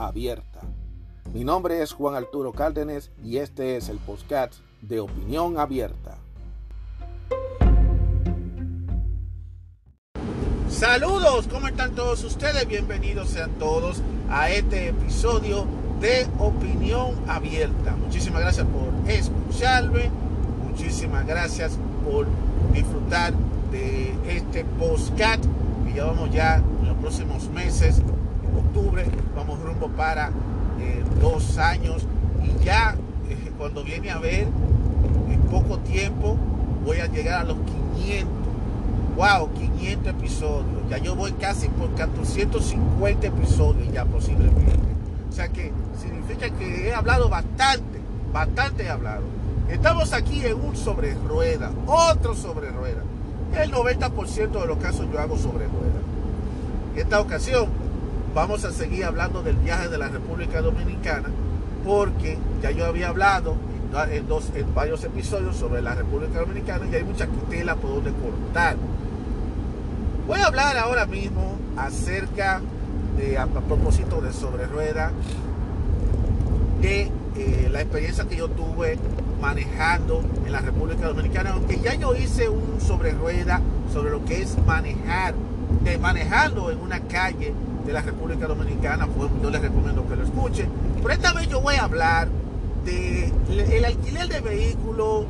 abierta. Mi nombre es Juan Arturo Cárdenas y este es el podcast de Opinión Abierta. Saludos, ¿cómo están todos ustedes? Bienvenidos sean todos a este episodio de Opinión Abierta. Muchísimas gracias por escucharme, muchísimas gracias por disfrutar de este podcast que llevamos ya en los próximos meses, octubre, vamos rumbo para eh, dos años. Y ya eh, cuando viene a ver en poco tiempo voy a llegar a los 500 wow 500 episodios. Ya yo voy casi por 450 episodios ya posiblemente. O sea que significa que he hablado bastante bastante he hablado. Estamos aquí en un sobre rueda otro sobre rueda. El 90% de los casos yo hago sobre rueda. En esta ocasión vamos a seguir hablando del viaje de la República Dominicana porque ya yo había hablado en, varios episodios sobre la República Dominicana y hay mucha tela por donde cortar. Voy a hablar ahora mismo acerca de, a, propósito de sobre rueda, de eh, la experiencia que yo tuve manejando en la República Dominicana, aunque ya yo hice un sobre rueda sobre lo que es manejar, de manejando en una calle de la República Dominicana, pues yo les recomiendo que lo escuchen. Pero esta vez yo voy a hablar de alquiler de vehículos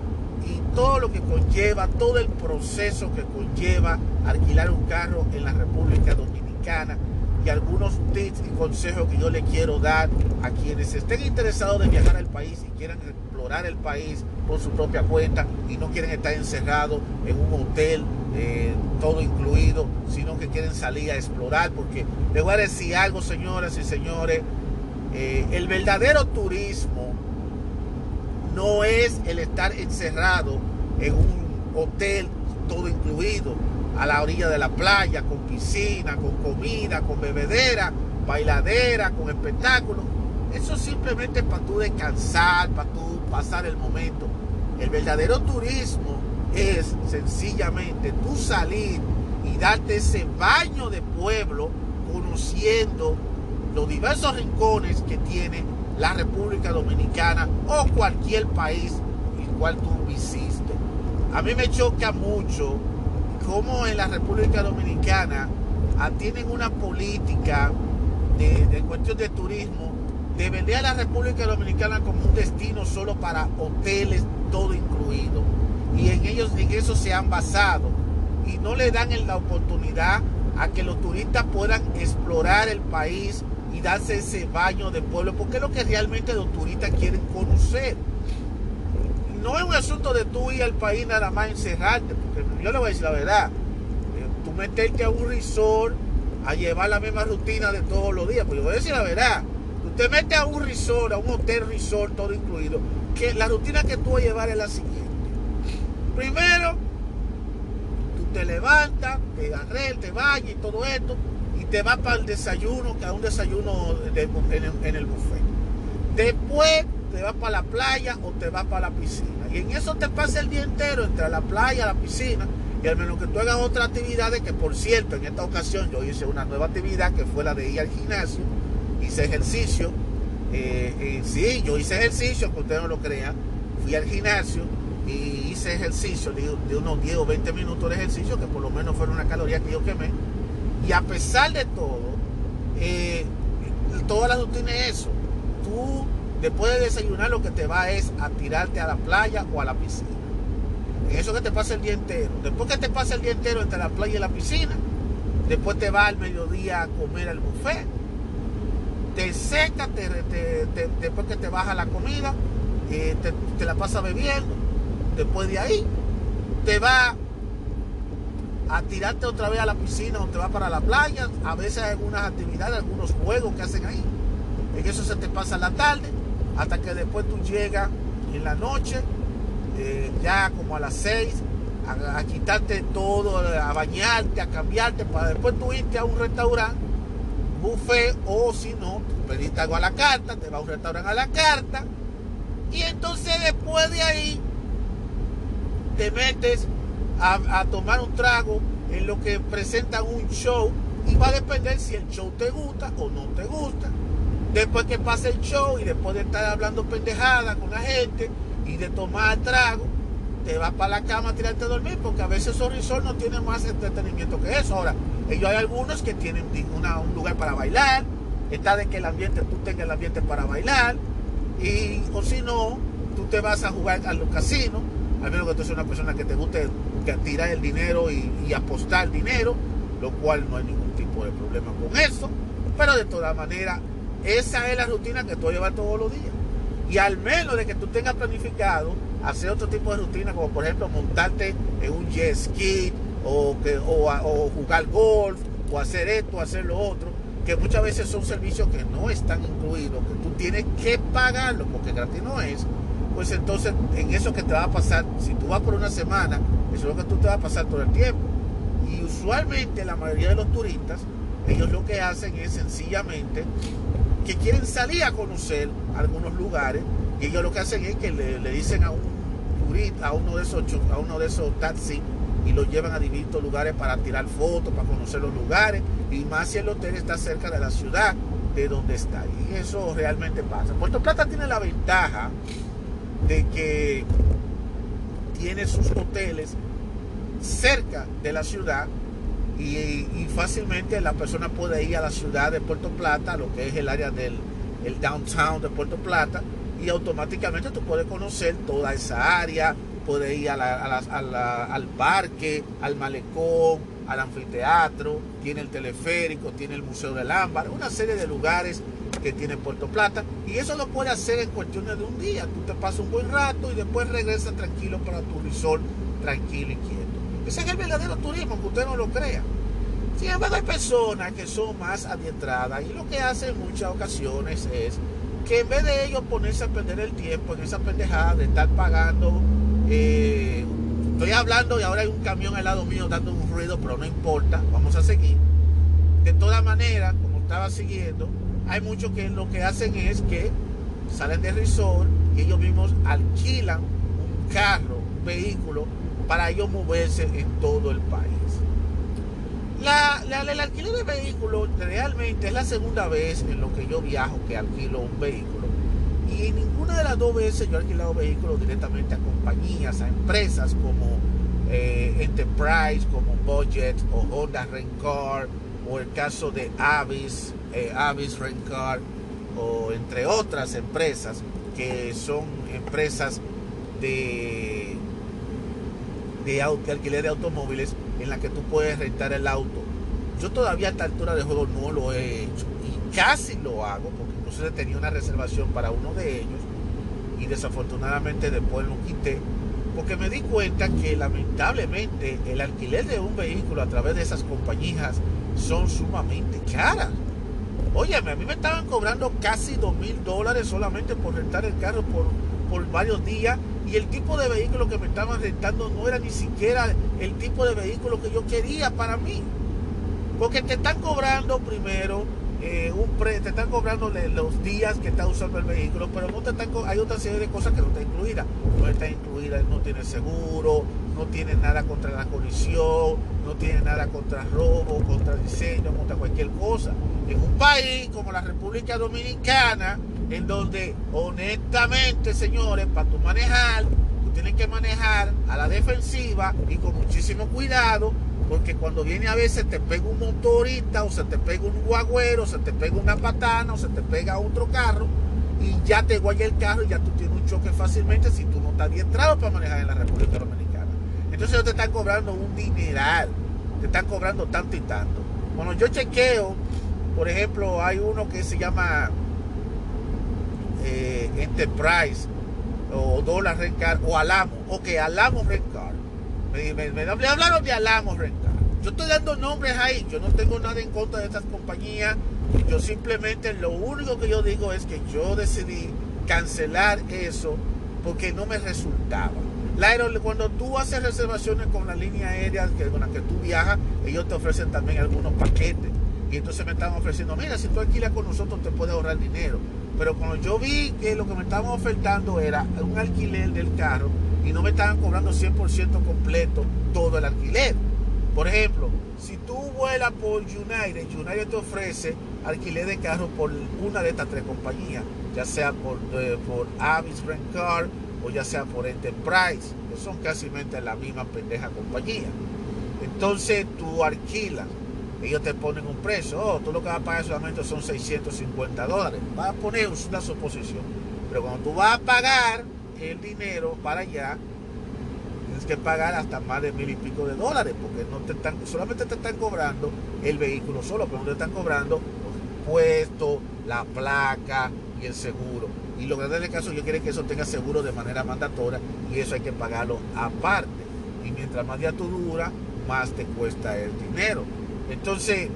y todo lo que conlleva, todo el proceso que conlleva alquilar un carro en la República Dominicana y algunos tips y consejos que yo le quiero dar a quienes estén interesados de viajar al país y quieran explorar el país por su propia cuenta y no quieren estar encerrados en un hotel eh, todo incluido, sino que quieren salir a explorar. Porque les voy a decir algo, señoras y señores, eh, el verdadero turismo no es el estar encerrado en un hotel todo incluido a la orilla de la playa, con piscina, con comida, con bebedera, bailadera, con espectáculos. Eso simplemente es para tú descansar, para tú pasar el momento. El verdadero turismo es sencillamente tú salir y darte ese baño de pueblo conociendo los diversos rincones que tiene la República Dominicana o cualquier país el cual tú visiste. A mí me choca mucho cómo en la República Dominicana tienen una política de, de cuestión de turismo de vender a la República Dominicana como un destino solo para hoteles, todo incluido y en ellos en eso se han basado. Y no le dan la oportunidad a que los turistas puedan explorar el país y darse ese baño de pueblo, porque es lo que realmente los turistas quieren conocer. No es un asunto de tú ir al país nada más encerrarte, porque yo le voy a decir la verdad, eh, tú meterte a un resort a llevar la misma rutina de todos los días, pues yo voy a decir la verdad, usted mete a un resort, a un hotel resort, todo incluido, que la rutina que tú vas a llevar es la siguiente Primero, tú te levantas, te agarres, te bañas y todo esto, y te vas para el desayuno, que es un desayuno en, el, buffet. Después te vas para la playa o te vas para la piscina. Y en eso te pasa el día entero entre la playa, la piscina, y al menos que tú hagas otras actividades, que por cierto, en esta ocasión yo hice una nueva actividad que fue la de ir al gimnasio, hice ejercicio. Eh, eh, sí, yo hice ejercicio, aunque usted no lo crea, fui al gimnasio y hice ejercicio de, unos 10 o 20 minutos de ejercicio, que por lo menos fueron una caloría que yo quemé. Y a pesar de todo, eh, toda la rutina es eso. Tú, después de desayunar, lo que te va es a tirarte a la playa o a la piscina. Eso que te pasa el día entero. Después que te pasa el día entero entre la playa y la piscina, después te va al mediodía a comer al buffet. Te seca, después que te baja la comida, eh, te, te la pasa bebiendo después de ahí te va a tirarte otra vez a la piscina o te va para la playa. A veces hay algunas actividades, algunos juegos que hacen ahí. en eso se te pasa la tarde, hasta que después tú llegas en la noche, eh, ya como a las 6, a, quitarte todo, a bañarte, a cambiarte, para después tú irte a un restaurante, buffet, o si no, pediste algo a la carta, te va a un restaurante a la carta, y entonces después de ahí te metes a, tomar un trago en lo que presentan un show y va a depender si el show te gusta o no te gusta. Después que pase el show y después de estar hablando pendejada con la gente y de tomar trago, te vas para la cama a tirarte a dormir porque a veces esos no tienen más entretenimiento que eso. Ahora, ellos hay algunos que tienen un lugar para bailar, está de que el ambiente, tú tengas el ambiente para bailar, y o si no, tú te vas a jugar a los casinos al menos que tú seas una persona que te guste tirar el dinero y, apostar dinero, lo cual no hay ningún tipo de problema con eso. Pero de todas maneras, esa es la rutina que tú llevas todos los días. Y al menos de que tú tengas planificado hacer otro tipo de rutina, como por ejemplo montarte en un jet ski o, que, o, jugar golf o hacer esto, o hacer lo otro, que muchas veces son servicios que no están incluidos, que tú tienes que pagarlo porque gratis no es pues entonces en eso que te va a pasar, si tú vas por una semana, eso es lo que tú te va a pasar todo el tiempo. Y usualmente la mayoría de los turistas, ellos lo que hacen es sencillamente que quieren salir a conocer algunos lugares y ellos lo que hacen es que le, dicen a un turista, a uno de esos a uno de esos taxis y lo llevan a distintos lugares para tirar fotos, para conocer los lugares y más si el hotel está cerca de la ciudad de donde está. Y eso realmente pasa. Puerto Plata tiene la ventaja de que tiene sus hoteles cerca de la ciudad y, fácilmente la persona puede ir a la ciudad de Puerto Plata, lo que es el área del el downtown de Puerto Plata, y automáticamente tú puedes conocer toda esa área, puedes ir al parque, al malecón, al anfiteatro, tiene el teleférico, tiene el Museo del Ámbar, una serie de lugares que tiene Puerto Plata. Y eso lo puede hacer en cuestiones de un día. Tú te pasas un buen rato y después regresas tranquilo para tu resort, tranquilo y quieto. Ese es el verdadero turismo, que usted no lo crea. Sin embargo, hay personas que son más adiestradas y lo que hacen en muchas ocasiones es que en vez de ellos ponerse a perder el tiempo en esa pendejada de estar pagando, eh, estoy hablando y ahora hay un camión al lado mío dando un ruido, pero no importa, vamos a seguir. De todas maneras, como estaba siguiendo, hay muchos que lo que hacen es que salen del resort y ellos mismos alquilan un carro, un vehículo, para ellos moverse en todo el país. La, el alquiler de vehículos realmente es la segunda vez en lo que yo viajo que alquilo un vehículo. En ninguna de las dos veces yo he alquilado vehículos directamente a compañías, a empresas como eh, Enterprise, como Budget o Honda Car o el caso de Avis, eh, Avis Car o entre otras empresas que son empresas de, de, alquiler de automóviles en la que tú puedes rentar el auto. Yo todavía a esta altura de juego no lo he hecho y casi lo hago porque incluso tenía una reservación para uno de ellos y desafortunadamente después lo quité porque me di cuenta que lamentablemente el alquiler de un vehículo a través de esas compañías son sumamente caras. Óyeme, a mí me estaban cobrando casi dos mil dólares solamente por rentar el carro por, por varios días y el tipo de vehículo que me estaban rentando no era ni siquiera el tipo de vehículo que yo quería para mí. Porque te están cobrando primero eh, un pre, te están cobrando los días que está usando el vehículo, pero no te están, hay otra serie de cosas que no está incluida. No está incluida, no tiene seguro, no tiene nada contra la colisión, no tiene nada contra robo, contra diseño, contra cualquier cosa. En un país como la República Dominicana, en donde honestamente, señores, para tu manejar, tú tienes que manejar a la defensiva y con muchísimo cuidado porque cuando viene a veces te pega un motorista o se te pega un guagüero, o se te pega una patana o se te pega otro carro y ya te guaya el carro y ya tú tienes un choque fácilmente si tú no estás adiestrado para manejar en la República Dominicana. Entonces ellos te están cobrando un dineral, te están cobrando tanto y tanto. Bueno, yo chequeo, por ejemplo, hay uno que se llama eh, Enterprise o Dollar Rencar o Alamo, o que Alamo Rencar me, hablaron de Alamo Rencar. Yo estoy dando nombre dejes ahí. Yo no tengo nada en contra de estas compañías. Yo simplemente lo único que yo digo es que yo decidí cancelar eso porque no me resultaba. Cuando tú haces reservaciones con la línea aérea con la que tú viajas, ellos te ofrecen también algunos paquetes. Y entonces me estaban ofreciendo, mira, si tú alquilas con nosotros te puedes ahorrar dinero. Pero cuando yo vi que lo que me estaban ofertando era un alquiler del carro y no me estaban cobrando 100% completo todo el alquiler. Por ejemplo, si tú vuelas por United, United te ofrece alquiler de carro por una de estas tres compañías, ya sea por, eh, por Avis Rent Car o ya sea por Enterprise, que son casi la misma pendeja compañía. Entonces tú alquilas, ellos te ponen un precio, oh, tú lo que vas a pagar solamente son 650 dólares, vas a poner una suposición, pero cuando tú vas a pagar el dinero para allá, tienes que pagar hasta más de mil y pico de dólares, porque no te están, solamente te están cobrando el vehículo solo, pero no te están cobrando los impuestos, la placa y el seguro. Y lo grande del caso, yo quiero que eso tenga seguro de manera mandatoria y eso hay que pagarlo aparte. Y mientras más día tú dura, más te cuesta el dinero. Entonces,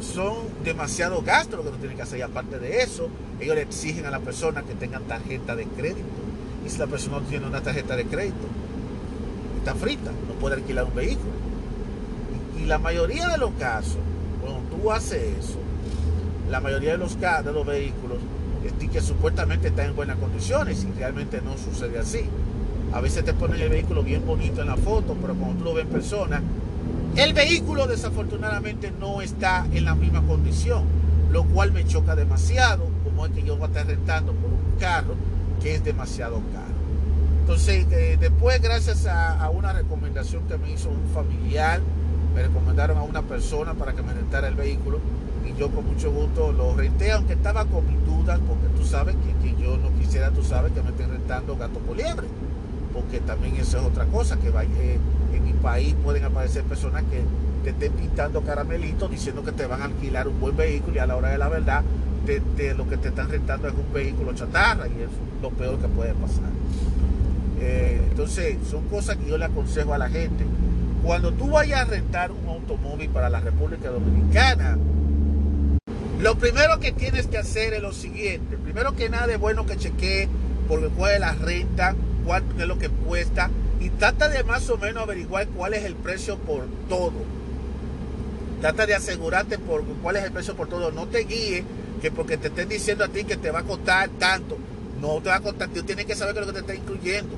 son demasiado gastos lo que tú tienes que hacer. Y aparte de eso, ellos le exigen a la persona que tengan tarjeta de crédito. Y si la persona no tiene una tarjeta de crédito, está frita, no puede alquilar un vehículo. Y, la mayoría de los casos, cuando tú haces eso, la mayoría de los, de los vehículos que supuestamente están en buenas condiciones y realmente no sucede así. A veces te ponen el vehículo bien bonito en la foto, pero cuando tú lo ves en persona, el vehículo desafortunadamente no está en la misma condición, lo cual me choca demasiado, como es que yo voy a estar rentando por un carro que es demasiado caro. Entonces, eh, después, gracias a, una recomendación que me hizo un familiar, me recomendaron a una persona para que me rentara el vehículo y yo con mucho gusto lo renté, aunque estaba con mis dudas, porque tú sabes que, yo no quisiera, tú sabes que me estén rentando gato por porque también eso es otra cosa, que eh, en mi país pueden aparecer personas que te estén pintando caramelitos diciendo que te van a alquilar un buen vehículo y a la hora de la verdad lo que te están rentando es un vehículo chatarra y es lo peor que puede pasar. Eh, entonces, son cosas que yo le aconsejo a la gente. Cuando tú vayas a rentar un automóvil para la República Dominicana, lo primero que tienes que hacer es lo siguiente. Primero que nada es bueno que chequee por cuál es la renta, cuánto es lo que cuesta y trata de más o menos averiguar cuál es el precio por todo. Trata de asegurarte por cuál es el precio por todo. No te guíes que porque te estén diciendo a ti que te va a costar tanto. No te va a costar, tú tienes que saber qué lo que te está incluyendo.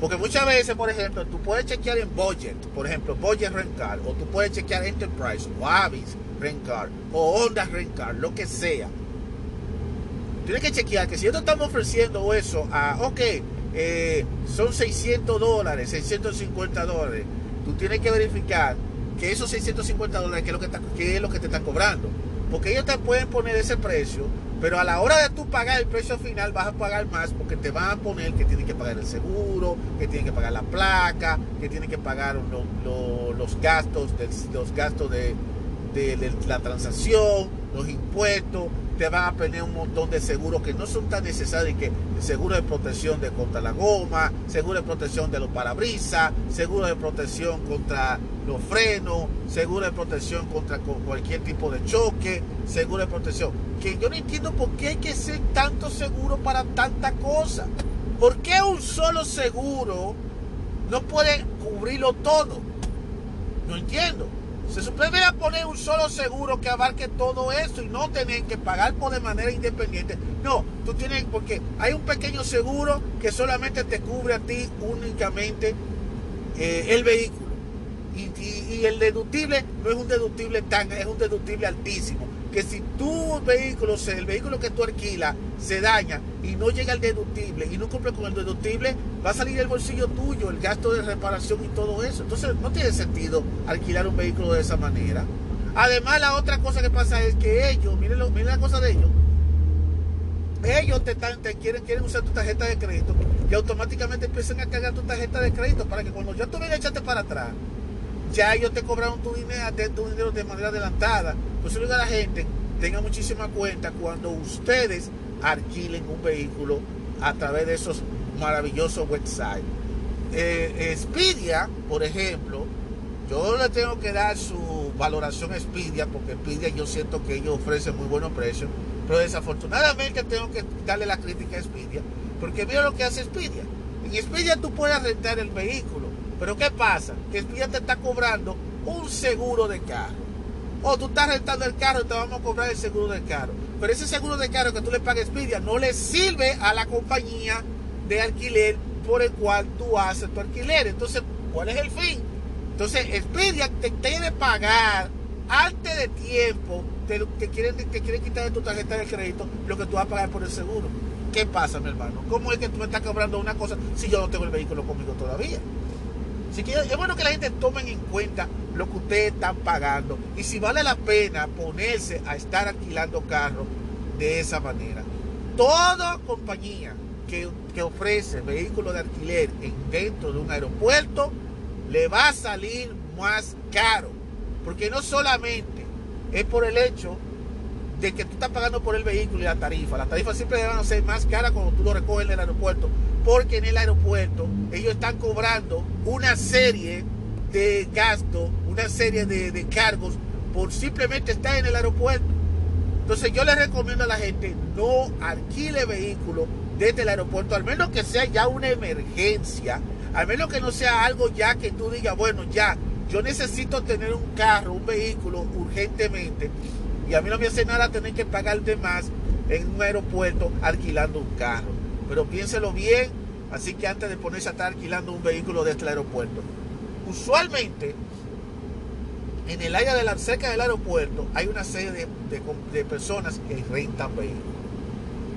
Porque muchas veces, por ejemplo, tú puedes chequear en Budget, por ejemplo, Budget Rental, o tú puedes chequear Enterprise o Avis Rental o Honda Rental, lo que sea. Tienes que chequear que si nosotros estamos ofreciendo eso a, ok, eh, son 600 dólares, 650 dólares, tú tienes que verificar que esos 650 dólares, ¿qué es lo que, es lo que te están cobrando? Porque ellos te pueden poner ese precio pero a la hora de tú pagar el precio final vas a pagar más porque te van a poner que tienes que pagar el seguro, que tienes que pagar la placa, que tienes que pagar los gastos, de, los gastos de, la transacción, los impuestos, te van a poner un montón de seguros que no son tan necesarios, que seguro de protección contra la goma, seguro de protección de los parabrisas, seguro de protección contra los frenos, seguro de protección contra cualquier tipo de choque, seguro de protección. Que yo no entiendo por qué hay que ser tanto seguro para tanta cosa. ¿Por qué un solo seguro no puede cubrirlo todo? No entiendo. Se supone poner un solo seguro que abarque todo eso y no tener que pagar por de manera independiente. No, tú tienes, porque hay un pequeño seguro que solamente te cubre a ti únicamente eh, el vehículo. Y, el deductible no es un deductible tan, es un deductible altísimo. Que si tu vehículo, el vehículo que tú alquilas, se daña y no llega al deductible y no cumple con el deductible, va a salir del bolsillo tuyo el gasto de reparación y todo eso. Entonces no tiene sentido alquilar un vehículo de esa manera. Además, la otra cosa que pasa es que ellos, miren, lo, miren la cosa de ellos, ellos te, quieren, quieren usar tu tarjeta de crédito y automáticamente empiezan a cargar tu tarjeta de crédito para que cuando ya tú vienes a echarte para atrás, ya ellos te cobraron tu dinero, tu dinero de manera adelantada. Por eso digo a la gente, tenga muchísima cuenta cuando ustedes alquilen un vehículo a través de esos maravillosos websites. Eh, Expedia, por ejemplo, Yo le tengo que dar su valoración a Expedia, porque Expedia yo siento que ellos ofrecen muy buenos precios, pero desafortunadamente tengo que darle la crítica a Expedia, porque mira lo que hace Expedia. En Expedia tú puedes rentar el vehículo, pero ¿qué pasa? Que Expedia te está cobrando un seguro de carro. O tú estás rentando el carro y te vamos a cobrar el seguro del carro. Pero ese seguro de carro que tú le pagas a Expedia no le sirve a la compañía de alquiler por el cual tú haces tu alquiler. Entonces, ¿cuál es el fin? Entonces, Expedia te tiene que pagar antes de tiempo, te, te, quieren, te quieren quitar de tu tarjeta de crédito lo que tú vas a pagar por el seguro. ¿Qué pasa, mi hermano? ¿Cómo es que tú me estás cobrando una cosa si yo no tengo el vehículo conmigo todavía? Es bueno que la gente tome en cuenta lo que ustedes están pagando y si vale la pena ponerse a estar alquilando carros de esa manera. Toda compañía que, que ofrece vehículos de alquiler en, dentro de un aeropuerto le va a salir más caro. Porque no solamente es por el hecho de que tú estás pagando por el vehículo y la tarifa. Las tarifas siempre deben ser más caras cuando tú lo recoges en el aeropuerto. Porque en el aeropuerto ellos están cobrando una serie de gastos, una serie de, cargos por simplemente estar en el aeropuerto. Entonces yo les recomiendo a la gente no alquile vehículos desde el aeropuerto, al menos que sea ya una emergencia, al menos que no sea algo ya que tú digas, bueno, ya, yo necesito tener un carro, un vehículo urgentemente, y a mí no me hace nada tener que pagar de más en un aeropuerto alquilando un carro. Pero piénselo bien, así que antes de ponerse a estar alquilando un vehículo desde el aeropuerto. Usualmente, en el área de la, cerca del aeropuerto hay una serie de, personas que rentan vehículos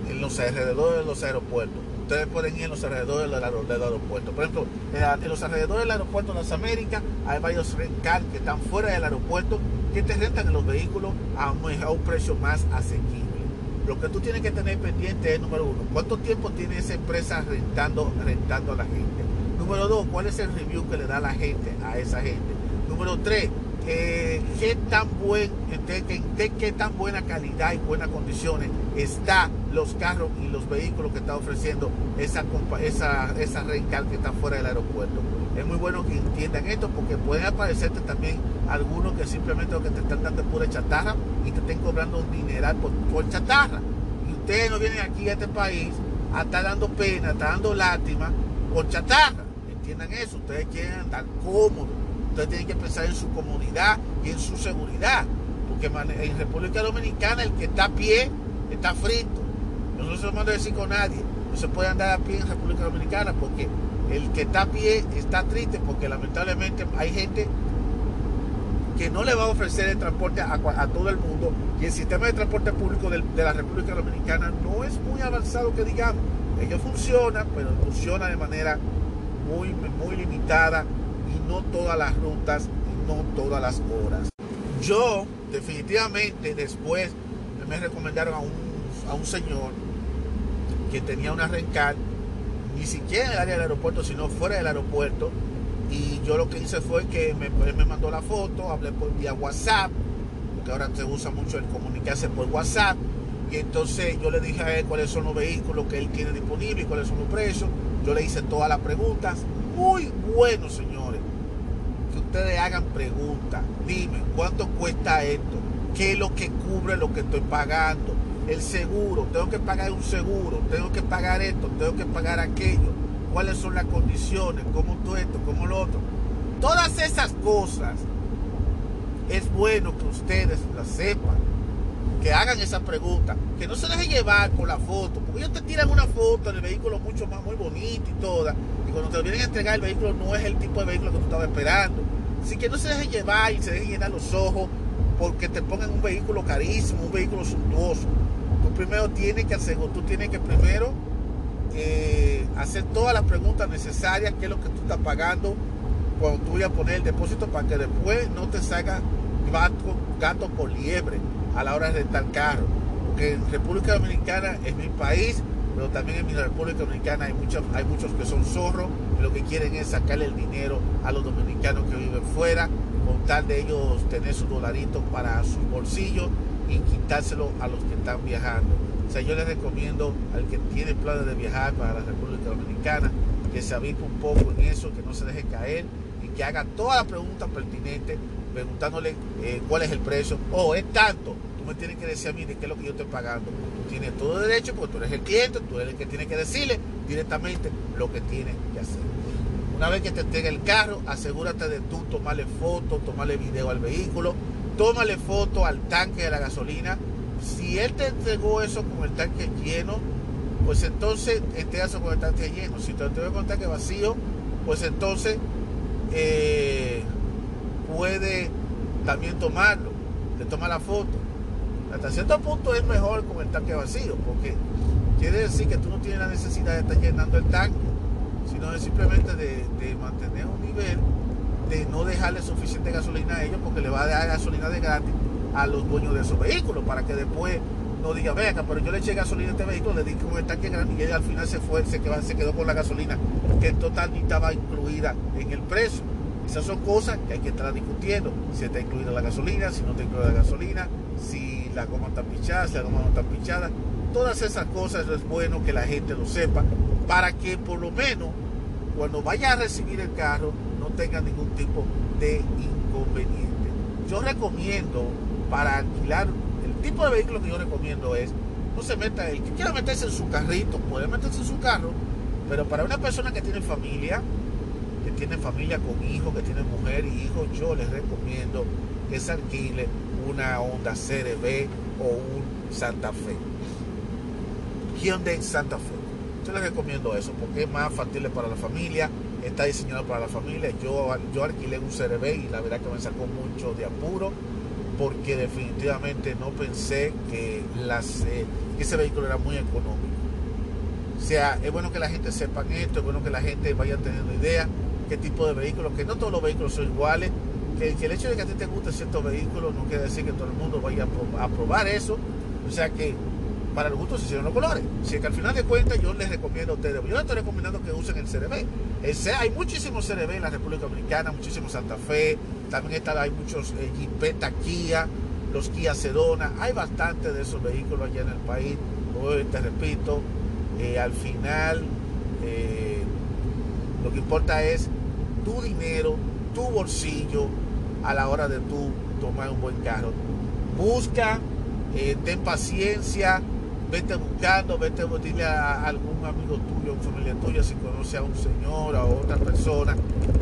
en los alrededores de los aeropuertos. Ustedes pueden ir en los alrededores del, aeropuerto. Por ejemplo, en los alrededores del aeropuerto de las Américas hay varios rencar que están fuera del aeropuerto que te rentan en los vehículos a un, a un precio más asequible. Lo que tú tienes que tener pendiente es, número uno, cuánto tiempo tiene esa empresa rentando, rentando a la gente. Número dos, cuál es el review que le da la gente a esa gente. Número tres, eh, qué tan buen, de, qué tan buena calidad y buenas condiciones está los carros y los vehículos que está ofreciendo esa, esa, esa rental que está fuera del aeropuerto. Es muy bueno que entiendan esto porque pueden aparecerte también algunos que simplemente que te están dando pura chatarra y te estén cobrando un dineral por, por chatarra. Y ustedes no vienen aquí a este país a estar dando pena, a estar dando lástima por chatarra. Entiendan eso, ustedes quieren andar cómodos Ustedes tienen que pensar en su comodidad y en su seguridad. Porque en República Dominicana el que está a pie está frito. Yo no se mando a decir con nadie. No se puede andar a pie en República Dominicana porque el que está a pie está triste porque lamentablemente hay gente que no le va a ofrecer el transporte a, todo el mundo y el sistema de transporte público de, la República Dominicana no es muy avanzado que digamos. Ellos funcionan, pero funciona de manera muy, muy limitada y no todas las rutas y no todas las horas. Yo definitivamente después me recomendaron a un, a un señor que tenía una rencar, ni siquiera en el del aeropuerto, sino fuera del aeropuerto. Y yo lo que hice fue que me, él me mandó la foto, hablé por vía WhatsApp, porque ahora se usa mucho el comunicarse por WhatsApp. Y entonces yo le dije a él cuáles son los vehículos que él tiene disponibles y cuáles son los precios. Yo le hice todas las preguntas. Muy bueno, señores. Que ustedes hagan preguntas. Dime, ¿cuánto cuesta esto? ¿Qué es lo que cubre lo que estoy pagando? El seguro, tengo que pagar un seguro, tengo que pagar esto, tengo que pagar aquello. ¿Cuáles son las condiciones? ¿Cómo todo esto? ¿Cómo lo otro? Todas esas cosas es bueno que ustedes las sepan que hagan esa pregunta, que no se dejen llevar por la foto, porque ellos te tiran una foto del vehículo mucho más, muy bonito y toda, y cuando te vienen a entregar el vehículo no es el tipo de vehículo que tú estabas esperando. Así que no se dejen llevar y se dejen llenar los ojos porque te pongan un vehículo carísimo, un vehículo suntuoso. Tú primero tienes que hacer, tú tienes que primero eh, hacer todas las preguntas necesarias, qué es lo que tú estás pagando cuando tú vayas a poner el depósito para que después no te salga gato, gato por liebre a la hora de rentar carro. Porque en República Dominicana es mi país, pero también en mi República Dominicana hay muchos, hay muchos que son zorros y lo que quieren es sacarle el dinero a los dominicanos que viven fuera, con tal de ellos tener su dolarito para sus bolsillos y quitárselo a los que están viajando. O sea, yo les recomiendo al que tiene planes de viajar para la República Dominicana que se avipe un poco en eso, que no se deje caer y que haga todas las preguntas pertinentes, preguntándole eh, cuál es el precio, o oh, es tanto, tú me tienes que decir a mí de qué es lo que yo estoy pagando. Tú tienes todo derecho porque tú eres el cliente, tú eres el que tiene que decirle directamente lo que tiene que hacer. Una vez que te entregue el carro, asegúrate de tú tomarle foto, tomarle video al vehículo, tómale foto al tanque de la gasolina. Si él te entregó eso con el tanque lleno, pues entonces eso con el tanque lleno. Si te entregó con el tanque vacío, pues entonces eh, puede también tomarlo, le toma la foto. Hasta cierto punto es mejor con el tanque vacío, porque quiere decir que tú no tienes la necesidad de estar llenando el tanque, sino simplemente de, mantener un nivel de no dejarle suficiente gasolina a ellos porque le va a dar gasolina de gratis a los dueños de esos vehículos para que después no diga, venga, pero yo le eché gasolina a este vehículo, le di con el tanque grande y ella al final se fue, se quedó, se quedó con la gasolina que en total ni estaba incluida en el precio. Esas son cosas que hay que estar discutiendo. Si está incluida la gasolina, si no está incluida la gasolina, si la goma está pichada, si la goma no está pichada. Todas esas cosas es bueno que la gente lo sepa para que por lo menos cuando vaya a recibir el carro no tenga ningún tipo de inconveniente. Yo recomiendo para alquilar, el tipo de vehículo que yo recomiendo es, no se meta, el que quiera meterse en su carrito, puede meterse en su carro, pero para una persona que tiene familia, que tiene familia con hijos, que tiene mujer y hijos, yo les recomiendo que se alquile una Honda CRB o un Santa Fe. Hyundai Santa Fe. Yo les recomiendo eso porque es más factible para la familia, está diseñado para la familia. Yo, yo alquilé un CRB y la verdad que me sacó mucho de apuro porque definitivamente no pensé que, las, eh, ese vehículo era muy económico. O sea, es bueno que la gente sepa esto, es bueno que la gente vaya teniendo idea qué tipo de vehículos, que no todos los vehículos son iguales, que, el hecho de que a ti te guste ciertos vehículos no quiere decir que todo el mundo vaya a, probar eso. O sea que para los gustos se hicieron los colores. Si es que al final de cuentas yo les recomiendo a ustedes, yo les estoy recomendando que usen el CRB. hay muchísimos CRB en la República Dominicana, muchísimos Santa Fe, también está, hay muchos eh, Jeepeta Kia, los Kia Sedona, hay bastante de esos vehículos allá en el país. Hoy te repito, eh, al final eh, lo que importa es tu dinero, tu bolsillo a la hora de tú tomar un buen carro. Busca, eh, ten paciencia, vete buscando, vete dile a algún amigo tuyo, una familia tuya, si conoce a un señor o a otra persona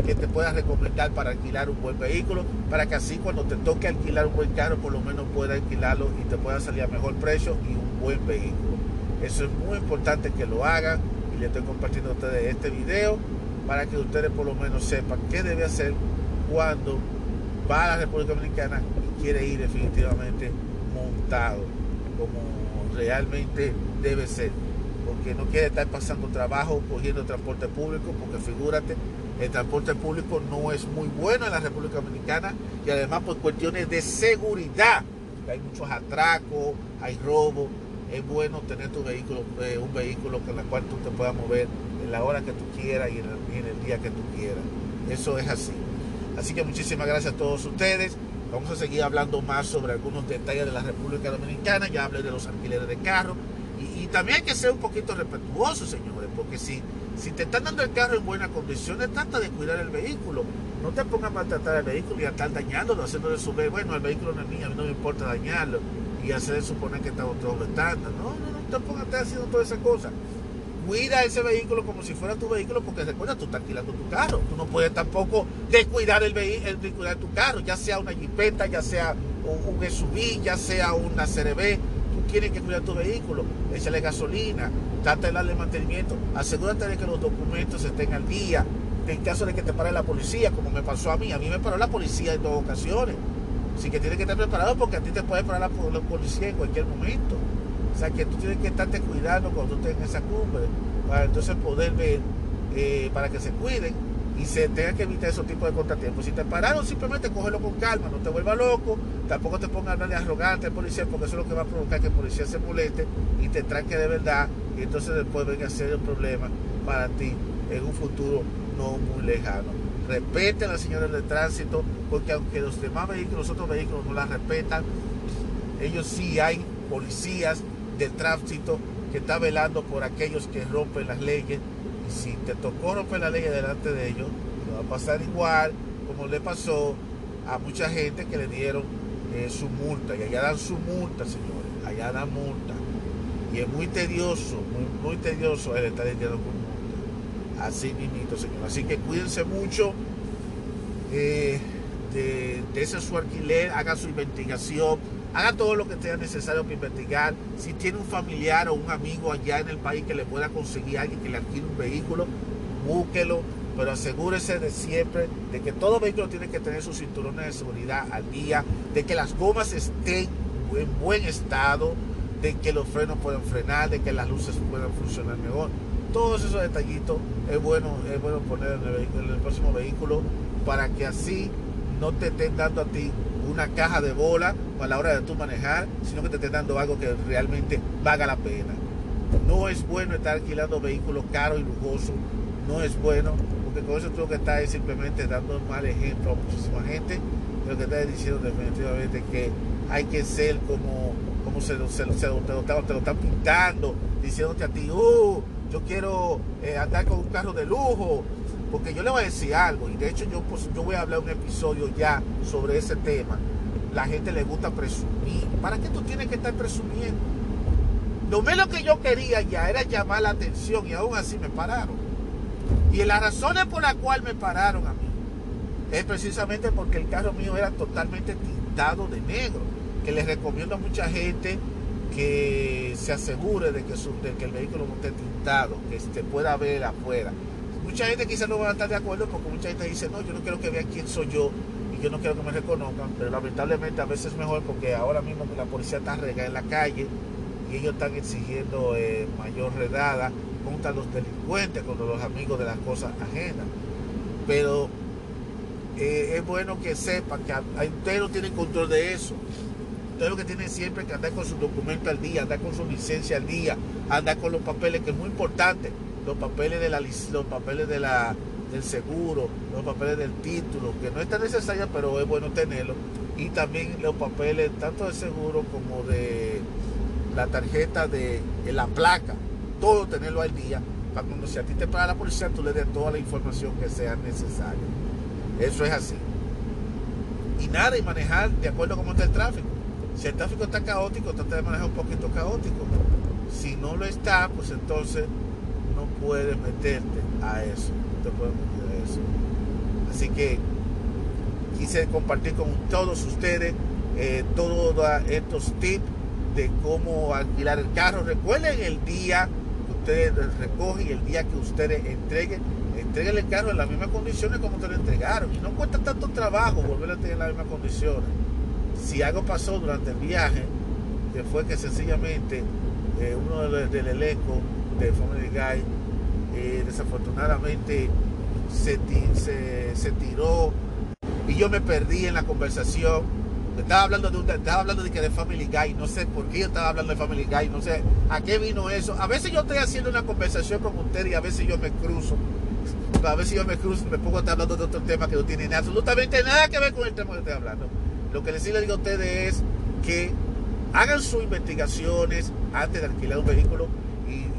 que te pueda recomendar para alquilar un buen vehículo, para que así cuando te toque alquilar un buen carro, por lo menos pueda alquilarlo y te pueda salir a mejor precio y un buen vehículo. Eso es muy importante que lo hagan y le estoy compartiendo a ustedes este video para que ustedes por lo menos sepan qué debe hacer cuando va a la República Dominicana y quiere ir definitivamente montado como realmente debe ser. Porque no quiere estar pasando trabajo cogiendo transporte público porque figúrate el transporte público no es muy bueno en la República Dominicana y además por cuestiones de seguridad hay muchos atracos hay robos es bueno tener tu vehículo, eh, un vehículo con el cual tú te puedas mover en la hora que tú quieras y en, el, día que tú quieras. Eso es así. Así que muchísimas gracias a todos ustedes. Vamos a seguir hablando más sobre algunos detalles de la República Dominicana. Ya hablé de los alquileres de carro. Y, también hay que ser un poquito respetuosos, señores, porque si, si te están dando el carro en buenas condiciones, trata de cuidar el vehículo. No te pongas a maltratar el vehículo y a estar dañándolo, haciéndole subir. Bueno, el vehículo no es mío, a mí no me importa dañarlo y hacer suponer que está otro estándar. No, no, no te pongas a estar haciendo todas esas cosas. Cuida ese vehículo como si fuera tu vehículo, porque recuerda, tú estás alquilando tu carro. Tú no puedes tampoco descuidar el vehículo, descuidar tu carro, ya sea una jipeta, ya sea un, SUV, ya sea una CRB. Tú tienes que cuidar tu vehículo, échale gasolina, trata de darle mantenimiento, asegúrate de que los documentos estén al día. En caso de que te pare la policía, como me pasó a mí, a mí me paró la policía en dos ocasiones. Así que tienes que estar preparado porque a ti te puede parar la, policía en cualquier momento. O sea que tú tienes que estarte cuidando cuando tú estés en esa cumbre para entonces poder ver, eh, para que se cuiden y se tenga que evitar esos tipos de contratiempos. Si te pararon, simplemente cógelo con calma, no te vuelvas loco, tampoco te pongas a hablarle arrogante al policía, porque eso es lo que va a provocar que el policía se moleste y te tranque de verdad, y entonces después venga a ser un problema para ti en un futuro no muy lejano respeten a las señores de tránsito, porque aunque los demás vehículos, los otros vehículos no las respetan, ellos sí hay policías de tránsito que están velando por aquellos que rompen las leyes. Y si te tocó romper la ley delante de ellos, le va a pasar igual como le pasó a mucha gente que le dieron eh, su multa. Y allá dan su multa, señores. Allá dan multa. Y es muy tedioso, muy, tedioso el estar lidiando con multa. Así mismo, señor. Así que cuídense mucho eh, de, de ese su alquiler, hagan su investigación Haga todo lo que sea necesario para investigar. Si tiene un familiar o un amigo allá en el país que le pueda conseguir a alguien que le alquile un vehículo, búsquelo. Pero asegúrese de siempre de que todo vehículo tiene que tener sus cinturones de seguridad al día, de que las gomas estén en buen estado, de que los frenos puedan frenar, de que las luces puedan funcionar mejor. Todos esos detallitos es bueno, es bueno poner en el, en el próximo vehículo para que así no te estén dando a ti una caja de bola a la hora de tú manejar, sino que te estén dando algo que realmente valga la pena. No es bueno estar alquilando vehículos caros y lujosos, no es bueno, porque con eso tú lo que estás es simplemente dando un mal ejemplo a muchísima gente, lo que estás diciendo definitivamente que hay que ser como, como se, se, te, lo, están pintando, diciéndote a ti, uh, yo quiero eh, andar con un carro de lujo, porque yo le voy a decir algo, y de hecho yo, pues, yo voy a hablar un episodio ya sobre ese tema. La gente le gusta presumir. ¿Para qué tú tienes que estar presumiendo? Lo menos que yo quería ya era llamar la atención y aún así me pararon. Y las razones por las cuales me pararon a mí es precisamente porque el carro mío era totalmente tintado de negro. Que les recomiendo a mucha gente que se asegure de que, de que el vehículo no esté tintado, que se pueda ver afuera. Mucha gente quizás no va a estar de acuerdo porque mucha gente dice, no, yo no quiero que vean quién soy yo y yo no quiero que me reconozcan, pero lamentablemente a veces es mejor porque ahora mismo la policía está regada en la calle y ellos están exigiendo eh, mayor redada contra los delincuentes, contra los amigos de las cosas ajenas. Pero eh, es bueno que sepan que ustedes no tienen control de eso. Ustedes lo que tienen siempre es que andar con su documento al día, andar con su licencia al día, andar con los papeles, que es muy importante los papeles de la los papeles de la del seguro, los papeles del título, que no es tan necesario, pero es bueno tenerlo, y también los papeles tanto de seguro como de la tarjeta de, la placa, todo tenerlo al día, para cuando si a ti te paga la policía, tú le des toda la información que sea necesaria. Eso es así. Y nada, y manejar de acuerdo a cómo está el tráfico. Si el tráfico está caótico, trata de manejar un poquito caótico. Si no lo está, pues entonces puedes meterte a eso. te puedes meter a eso. Así que quise compartir con todos ustedes eh, todos estos tips de cómo alquilar el carro. Recuerden el día que ustedes recogen y el día que ustedes entreguen. Entreguen el carro en las mismas condiciones como te lo entregaron. Y no cuesta tanto trabajo volver a tener las mismas condiciones. Si algo pasó durante el viaje, que fue que sencillamente eh, uno del, elenco de Family Guy eh, desafortunadamente se, tiró y yo me perdí en la conversación. Estaba hablando de un, estaba hablando de que de Family Guy, no sé por qué estaba hablando de Family Guy, no sé a qué vino eso. A veces yo estoy haciendo una conversación con usted y a veces yo me cruzo. A veces yo me cruzo y me pongo a estar hablando de otro tema que no tiene absolutamente nada que ver con el tema que estoy hablando. Lo que les digo a ustedes es que hagan sus investigaciones antes de alquilar un vehículo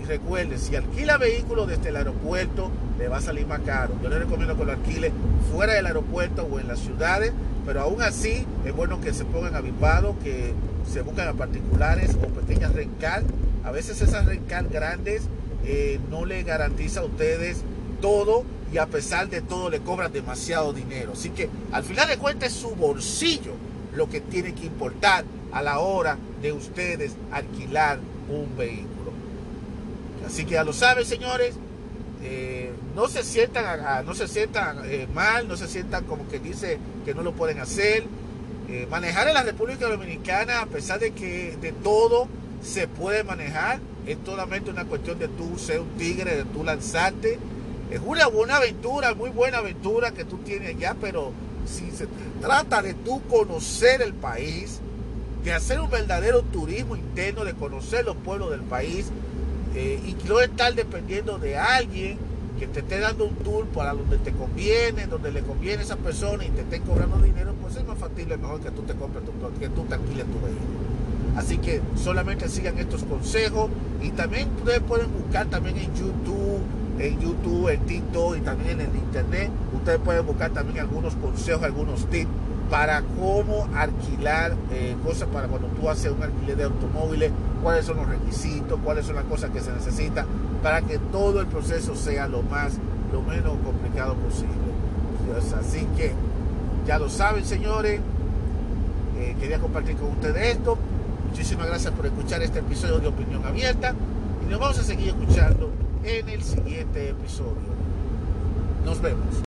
y recuerde, si alquila vehículo desde el aeropuerto, le va a salir más caro. Yo le recomiendo que lo alquile fuera del aeropuerto o en las ciudades, pero aún así es bueno que se pongan avipados, que se busquen a particulares o pequeñas rencal. A veces esas rencal grandes eh, no le garantiza a ustedes todo y a pesar de todo le cobran demasiado dinero. Así que al final de cuentas es su bolsillo lo que tiene que importar a la hora de ustedes alquilar un vehículo. Así que ya lo saben, señores. Eh, no se sientan, no se sientan eh, mal, no se sientan como que dice que no lo pueden hacer. Eh, manejar en la República Dominicana, a pesar de que de todo se puede manejar, es solamente una cuestión de tú ser un tigre, de tú lanzarte. Es una buena aventura, muy buena aventura que tú tienes allá, pero si se trata de tú conocer el país, de hacer un verdadero turismo interno, de conocer los pueblos del país, eh, y no estar dependiendo de alguien que te esté dando un tour para donde te conviene, donde le conviene a esa persona y te esté cobrando dinero, pues es más factible mejor que tú te compres tu, que tú te alquiles tu vehículo. Así que solamente sigan estos consejos y también ustedes pueden buscar también en YouTube en YouTube, en TikTok y también en el Internet. Ustedes pueden buscar también algunos consejos, algunos tips para cómo alquilar eh, cosas para cuando tú haces un alquiler de automóviles, cuáles son los requisitos, cuáles son las cosas que se necesitan para que todo el proceso sea lo más, lo menos complicado posible. Así que ya lo saben, señores. Eh, quería compartir con ustedes esto. Muchísimas gracias por escuchar este episodio de Opinión Abierta y nos vamos a seguir escuchando en el siguiente episodio. Nos vemos.